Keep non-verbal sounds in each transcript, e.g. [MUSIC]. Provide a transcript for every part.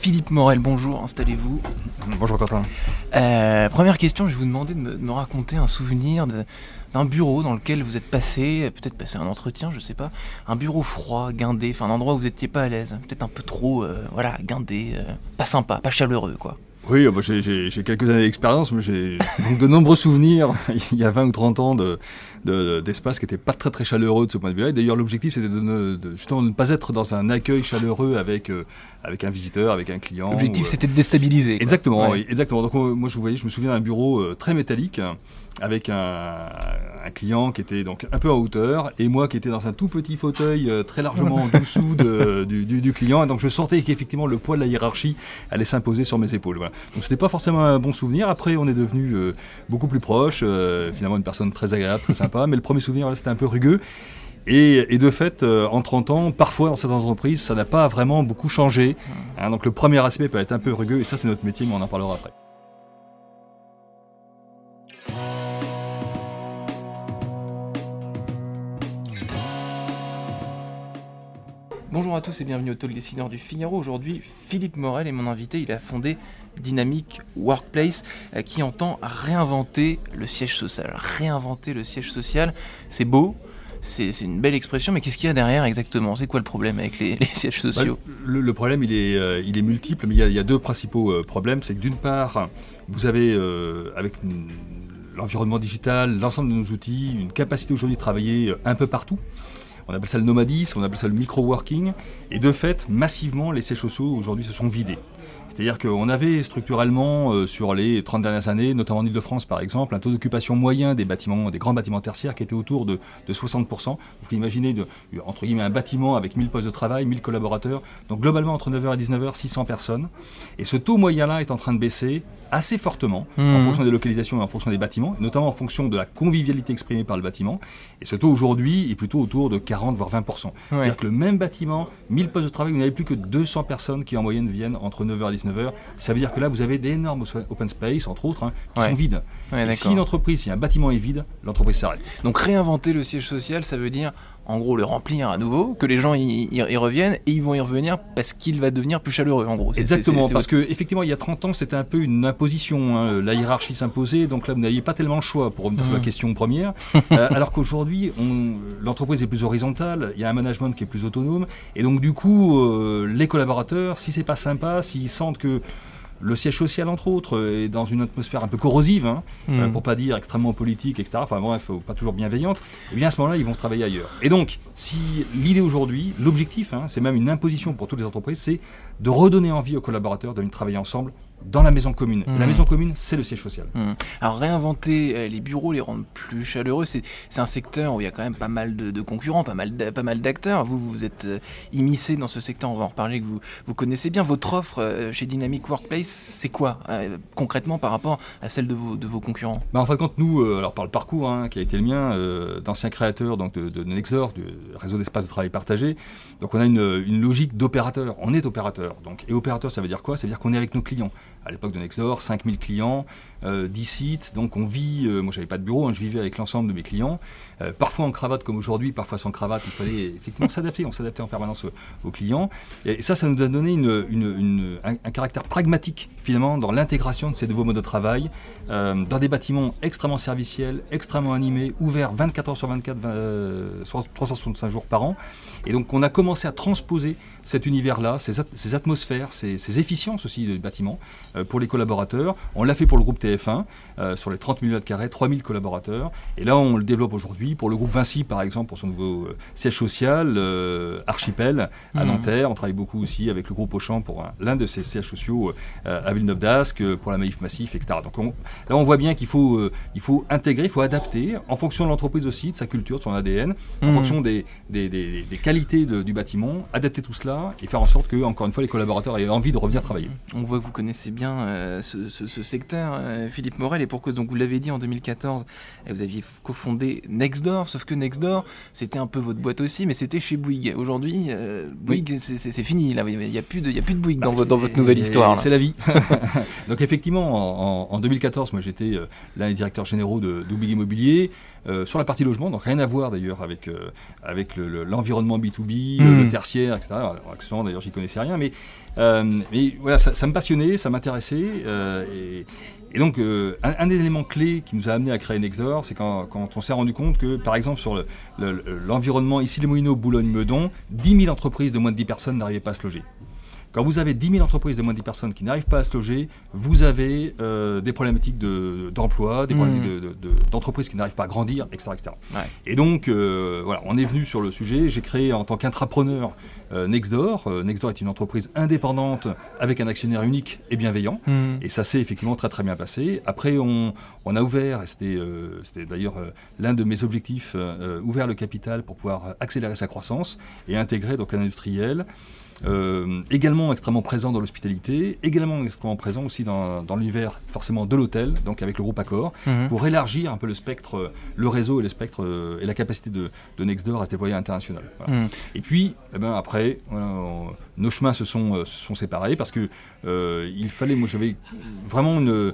Philippe Morel, bonjour, installez-vous. Bonjour Quentin. Euh, première question, je vais vous demander de me, de me raconter un souvenir d'un bureau dans lequel vous êtes passé, peut-être passé un entretien, je sais pas. Un bureau froid, guindé, enfin un endroit où vous n'étiez pas à l'aise, peut-être un peu trop, euh, voilà, guindé, euh, pas sympa, pas chaleureux quoi. Oui, bah, j'ai- quelques années d'expérience, mais j'ai de nombreux souvenirs, [LAUGHS] il y a 20 ou 30 ans, de- de- d'espace qui n'étaient pas très très chaleureux de ce point de vue-là. D'ailleurs, l'objectif, c'était de, justement de ne pas être dans un accueil chaleureux avec, euh, avec un visiteur, avec un client. L'objectif euh, c'était de déstabiliser. Exactement, Ouais. oui, exactement. Donc moi je vous voyais, je me souviens d'un bureau euh, très métallique avec un, un client qui était donc un peu en hauteur et moi qui étais dans un tout petit fauteuil euh, très largement en dessous de- [LAUGHS] du, du- du client. Et donc je sentais qu'effectivement le poids de la hiérarchie allait s'imposer sur mes épaules. Voilà. Donc c'était pas forcément un bon souvenir. Après on est devenu euh, beaucoup plus proche. euh, finalement une personne très agréable, très sympa. Mais le premier souvenir là, c'était un peu rugueux. Et, et de fait, euh, en 30 ans, parfois dans cette entreprise, ça n'a pas vraiment beaucoup changé. Hein, donc le premier aspect peut être un peu rugueux, et ça c'est notre métier, mais on en parlera après. Bonjour à tous et bienvenue au Talk Dessineur du Figaro. Aujourd'hui, Philippe Morel est mon invité. Il a fondé Dynamic Workplace euh, qui entend réinventer le siège social. Réinventer le siège social, c'est beau, c'est une belle expression, mais qu'est-ce qu'il y a derrière exactement? C'est quoi le problème avec les, [LAUGHS] les sièges Bah, sociaux? le, le problème, il est, euh, il est multiple, mais il y a, il y a deux principaux euh, problèmes. C'est que d'une part, vous avez, euh, avec l'environnement digital, l'ensemble de nos outils, une capacité aujourd'hui de travailler un peu partout. On appelle ça le nomadisme, on appelle ça le micro-working. Et de fait, massivement, les sièges sociaux aujourd'hui se sont vidés. C'est-à-dire qu'on avait structurellement, euh, sur les 30 dernières années, notamment en Ile-de-France par exemple, un taux d'occupation moyen des bâtiments, des grands bâtiments tertiaires qui était autour de, de 60%. Vous pouvez imaginer, de, entre guillemets, un bâtiment avec 1000 postes de travail, 1000 collaborateurs. Donc globalement, entre 9h et 19h, 600 personnes. Et ce taux moyen-là est en train de baisser assez fortement en Mhm. fonction des localisations et en fonction des bâtiments, notamment en fonction de la convivialité exprimée par le bâtiment. Et ce taux aujourd'hui est plutôt autour de 40 voire 20%. C'est-à-dire que le même bâtiment, 1000 postes de travail, vous n'avez plus que 200 personnes qui en moyenne viennent entre 9h et 19h. Ça veut dire que là, vous avez d'énormes open space, entre autres, hein, qui Ouais. sont vides. Ouais, et si une entreprise, si un bâtiment est vide, l'entreprise s'arrête. Donc réinventer le siège social, ça veut dire en gros le remplir à nouveau, que les gens y, y- y reviennent et ils vont y revenir parce qu'il va devenir plus chaleureux en gros. Exactement, parce que effectivement, il y a 30 ans, c'était un peu une imposition. hein, La hiérarchie s'imposait, donc là, vous n'aviez pas tellement le choix pour revenir sur la Mhm. question première. [LAUGHS] Euh, alors qu'aujourd'hui, l'entreprise est plus horizontale, il y a un management qui est plus autonome, et donc du coup, euh, les collaborateurs, si c'est pas sympa, s'ils sentent que le siège social, entre autres, est dans une atmosphère un peu corrosive, hein, Hmm. euh, pour pas dire extrêmement politique, etc. Enfin bref, pas toujours bienveillante. Et bien à ce moment-là, ils vont travailler ailleurs. Et donc, si l'idée aujourd'hui, l'objectif, hein, c'est même une imposition pour toutes les entreprises, c'est de redonner envie aux collaborateurs venir travailler ensemble dans la maison commune. La maison commune, c'est le siège social. Hmm. Alors réinventer euh, les bureaux, les rendre plus chaleureux, c'est c'est un secteur où il y a quand même pas mal de, de concurrents, pas mal d'a- pas mal d'acteurs. Vous vous êtes euh, immiscé dans ce secteur, on va en reparler que vous vous connaissez bien. Votre offre euh, chez Dynamic Workplace, c'est quoi euh, concrètement par rapport à celle de vos concurrents? Bah, en fin de compte, nous, euh, alors par le parcours hein, qui a été le mien, euh, d'ancien créateur donc, de, Nexor, du réseau d'espace de travail partagé, donc on a une, logique d'opérateur. On est opérateur. Donc, et opérateur, ça veut dire quoi? Ça veut dire qu'on est avec nos clients. À l'époque de Nexor, 5000 clients, euh, 10 sites. Donc on vit, euh, moi j'avais pas de bureau, hein, je vivais avec l'ensemble de mes clients. Euh, parfois en cravate comme aujourd'hui, parfois sans cravate. Il fallait effectivement s'adapter. On s'adaptait en permanence aux, clients. Et ça, ça nous a donné un caractère pragmatique finalement dans l'intégration de ces nouveaux modes de travail euh, dans des bâtiments extrêmement serviciels, extrêmement animés, ouverts 24 heures sur 24, vingt- euh, 365 jours par an. Et donc on a commencé à transposer cet univers-là, ces, at- ces atmosphères, ces, ces efficiences aussi du bâtiment euh, pour les collaborateurs. On l'a fait pour le groupe TF1 euh, sur les 30 000 m2, 3000 collaborateurs. Et là on le développe aujourd'hui pour le groupe Vinci par exemple, pour son nouveau siège social, Archipel à Mhm. Nanterre. On travaille beaucoup aussi avec le groupe Auchan pour un- l'un de ses sièges sociaux à Villeneuve d'Ascq pour la Maïf Massif, etc. Donc là, on voit bien qu'il faut, il faut intégrer, il faut adapter en fonction de l'entreprise aussi, de sa culture, de son ADN, en Mhm. fonction des, des, des- des qualités de- du bâtiment, adapter tout cela et faire en sorte que, encore une fois, les collaborateurs aient envie de revenir travailler. On voit que vous connaissez bien euh, ce, ce- ce secteur, euh, Philippe Morel, et pour cause, donc vous l'avez dit en 2014, euh, vous aviez cofondé Nextdoor, sauf que Nextdoor, c'était un peu votre boîte aussi, mais c'était chez Bouygues. Aujourd'hui, euh, Bouygues, c'est- fini, là, il n'y a, a plus de Bouygues dans, votre- dans votre nouvelle histoire. C'est la vie. [LAUGHS] Donc effectivement, en, en 2014, moi j'étais euh, l'un des directeurs généraux de, Immobilier euh, sur la partie logement, donc rien à voir d'ailleurs avec, euh, avec le- le- l'environnement B2B, Mm. le tertiaire, etc. Accessoirement d'ailleurs j'y connaissais rien, mais, mais voilà, ça, ça me passionnait, ça m'intéressait. et, et donc un, un des éléments clés qui nous a amené à créer Nexor, c'est quand, quand on s'est rendu compte que par exemple sur le- le- l'environnement ici les Moulineaux, Boulogne-Meudon, 10 000 entreprises de moins de 10 personnes n'arrivaient pas à se loger. Quand vous avez 10 000 entreprises de moins de 10 personnes qui n'arrivent pas à se loger, vous avez euh, des problématiques de- d'emploi, des Mmh. problématiques de- de- de- d'entreprises qui n'arrivent pas à grandir, etc. etc. Ouais. Et donc, euh, voilà, on est venu sur le sujet. J'ai créé en tant qu'intrapreneur euh, Nextdoor. Euh, Nextdoor est une entreprise indépendante avec un actionnaire unique et bienveillant. Hmm. Et ça s'est effectivement très très bien passé. Après, on, on a ouvert, et c'était d'ailleurs l'un de mes objectifs, ouvert le capital pour pouvoir accélérer sa croissance et intégrer donc un industriel. Euh, également extrêmement présent dans l'hospitalité, également extrêmement présent aussi dans, dans l'univers forcément de l'hôtel, donc avec le groupe Accor, Mhm. pour élargir un peu le spectre, euh, le réseau et le spectre euh, et la capacité de, de Nextdoor à se déployer à l'international. Voilà. Mhm. Et puis, eh ben, après, voilà, on- nos chemins se sont, euh, se sont séparés parce que euh, il fallait, moi j'avais vraiment une...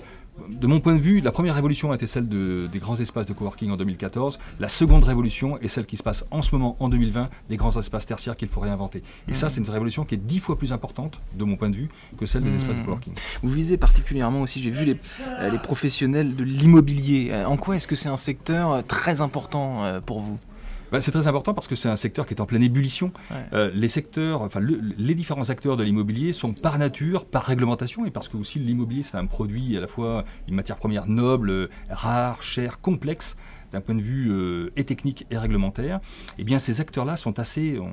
De mon point de vue, la première révolution a été celle de- des grands espaces de coworking en 2014. La seconde révolution est celle qui se passe en ce moment, en 2020, des grands espaces tertiaires qu'il faut réinventer. Et ça, c'est une révolution qui est dix fois plus importante, de mon point de vue, que celle des Mhm. espaces de coworking. Vous visez particulièrement aussi, j'ai vu les, euh, les professionnels de l'immobilier. Euh, en quoi est-ce que c'est un secteur euh, très important pour vous? Bah, c'est très important parce que c'est un secteur qui est en pleine ébullition. Ouais. Euh, les secteurs, enfin le- les différents acteurs de l'immobilier sont par nature, par réglementation et parce que aussi l'immobilier c'est un produit à la fois une matière première noble, rare, chère, complexe d'un point de vue euh, et technique et réglementaire, eh bien ces acteurs-là sont assez, on,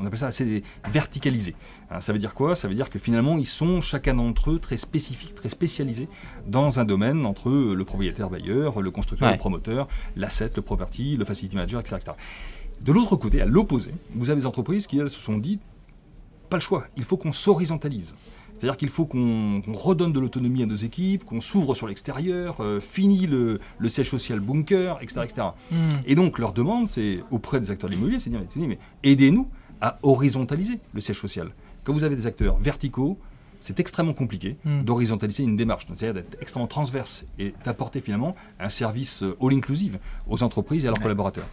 on appelle ça assez verticalisés. Hein, ça veut dire quoi? Ça veut dire que finalement ils sont chacun d'entre eux très spécifiques, très spécialisés dans un domaine entre eux, le propriétaire bailleur, le constructeur, Ouais. le promoteur, l'asset, le property, le facility manager, etc. etc. De l'autre côté, à l'opposé, vous avez des entreprises qui, elles, se sont dit, pas le choix, il faut qu'on s'horizontalise. C'est-à-dire qu'il faut qu'on redonne de l'autonomie à nos équipes, qu'on s'ouvre sur l'extérieur, euh, fini le, le siège social bunker, etc. etc. Et donc leur demande, c'est auprès des acteurs de l'immobilier, c'est de dire, mais, mais aidez-nous à horizontaliser le siège social. Quand vous avez des acteurs verticaux, c'est extrêmement compliqué Mm. d'horizontaliser une démarche, c'est-à-dire d'être extrêmement transverse et d'apporter finalement un service euh, all-inclusive aux entreprises et à leurs collaborateurs.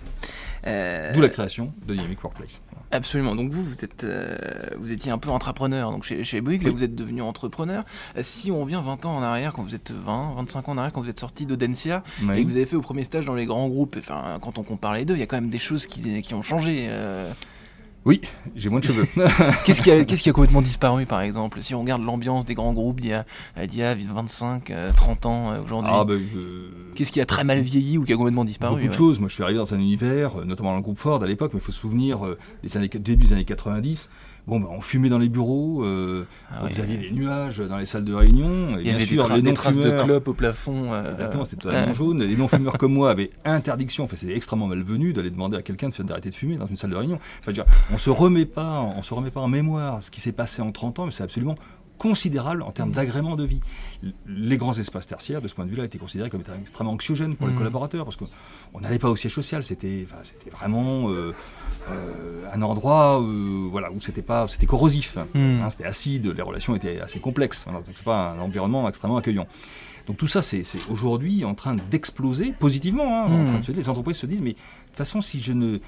Euh, D'où la création de Dynamic Workplace. Absolument. Donc vous, vous êtes, euh, vous étiez un peu entrepreneur. Donc chez, chez Bouygues, là, vous êtes devenu entrepreneur. Si on revient 20 ans en arrière, quand vous êtes 20, 25 ans en arrière, quand vous êtes sorti d'Audencia et que vous avez fait vos premiers stages dans les grands groupes, enfin, quand on compare les deux, il y a quand même des choses qui, qui ont changé. euh. Oui, j'ai moins de cheveux. [LAUGHS] Qu'est-ce qui, a- qu'est-ce qui a complètement disparu, par exemple? Si on regarde l'ambiance des grands groupes d'il y a, euh, d'il y a 25, euh, 30 ans euh, aujourd'hui, ah, ben, euh, qu'est-ce qui a très mal vieilli ou qui a complètement disparu Beaucoup de ouais. choses. Moi, je suis arrivé dans un univers, euh, notamment dans le groupe Ford à l'époque, mais il faut se souvenir euh, des années, début des années 90. Bon, ben, on fumait dans les bureaux, euh, Ah vous aviez des nuages dans les salles de réunion. Et Il y avait sûr, des, les des traces de clopes au plafond. euh, Exactement, c'était totalement jaune. Les non-fumeurs comme moi [LAUGHS] avaient interdiction, enfin c'était extrêmement malvenu d'aller demander à quelqu'un de faire- d'arrêter de fumer dans une salle de réunion. Enfin, dire, on se remet pas, on se remet pas en mémoire ce qui s'est passé en 30 ans, mais c'est absolument considérable en termes d'agrément de vie. Les grands espaces tertiaires, de ce point de vue-là, étaient considérés comme étant extrêmement anxiogènes pour les Mhm. collaborateurs, parce qu'on n'allait pas au siège social, c'était enfin, vraiment euh, euh, un endroit euh, voilà, où c'était pas c'était corrosif, Mhm. hein, c'était acide, les relations étaient assez complexes, voilà, donc c'est pas un environnement extrêmement accueillant. Donc tout ça, c'est aujourd'hui en train d'exploser positivement. hein, en Mhm. train de se- les entreprises se disent, mais de toute façon, si je ne,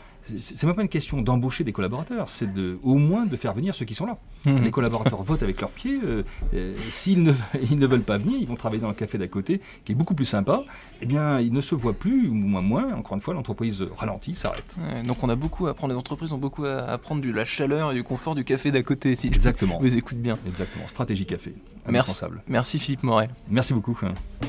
c'est même pas une question d'embaucher des collaborateurs, c'est de, au moins de faire venir ceux qui sont là. Mhm. Les collaborateurs votent avec leurs pieds. euh, euh, S'ils ne, [LAUGHS] ils ne veulent pas venir, ils vont travailler dans le café d'à côté, qui est beaucoup plus sympa. Eh bien, ils ne se voient plus, ou moins moins. Encore une fois, l'entreprise ralentit, s'arrête. Ouais, donc on a beaucoup à apprendre, les entreprises ont beaucoup à apprendre de la chaleur et du confort du café d'à côté, si Exactement. vous écoute bien. Exactement. Stratégie café. Merci, Indispensable. merci Philippe Morel. Merci beaucoup. Hein.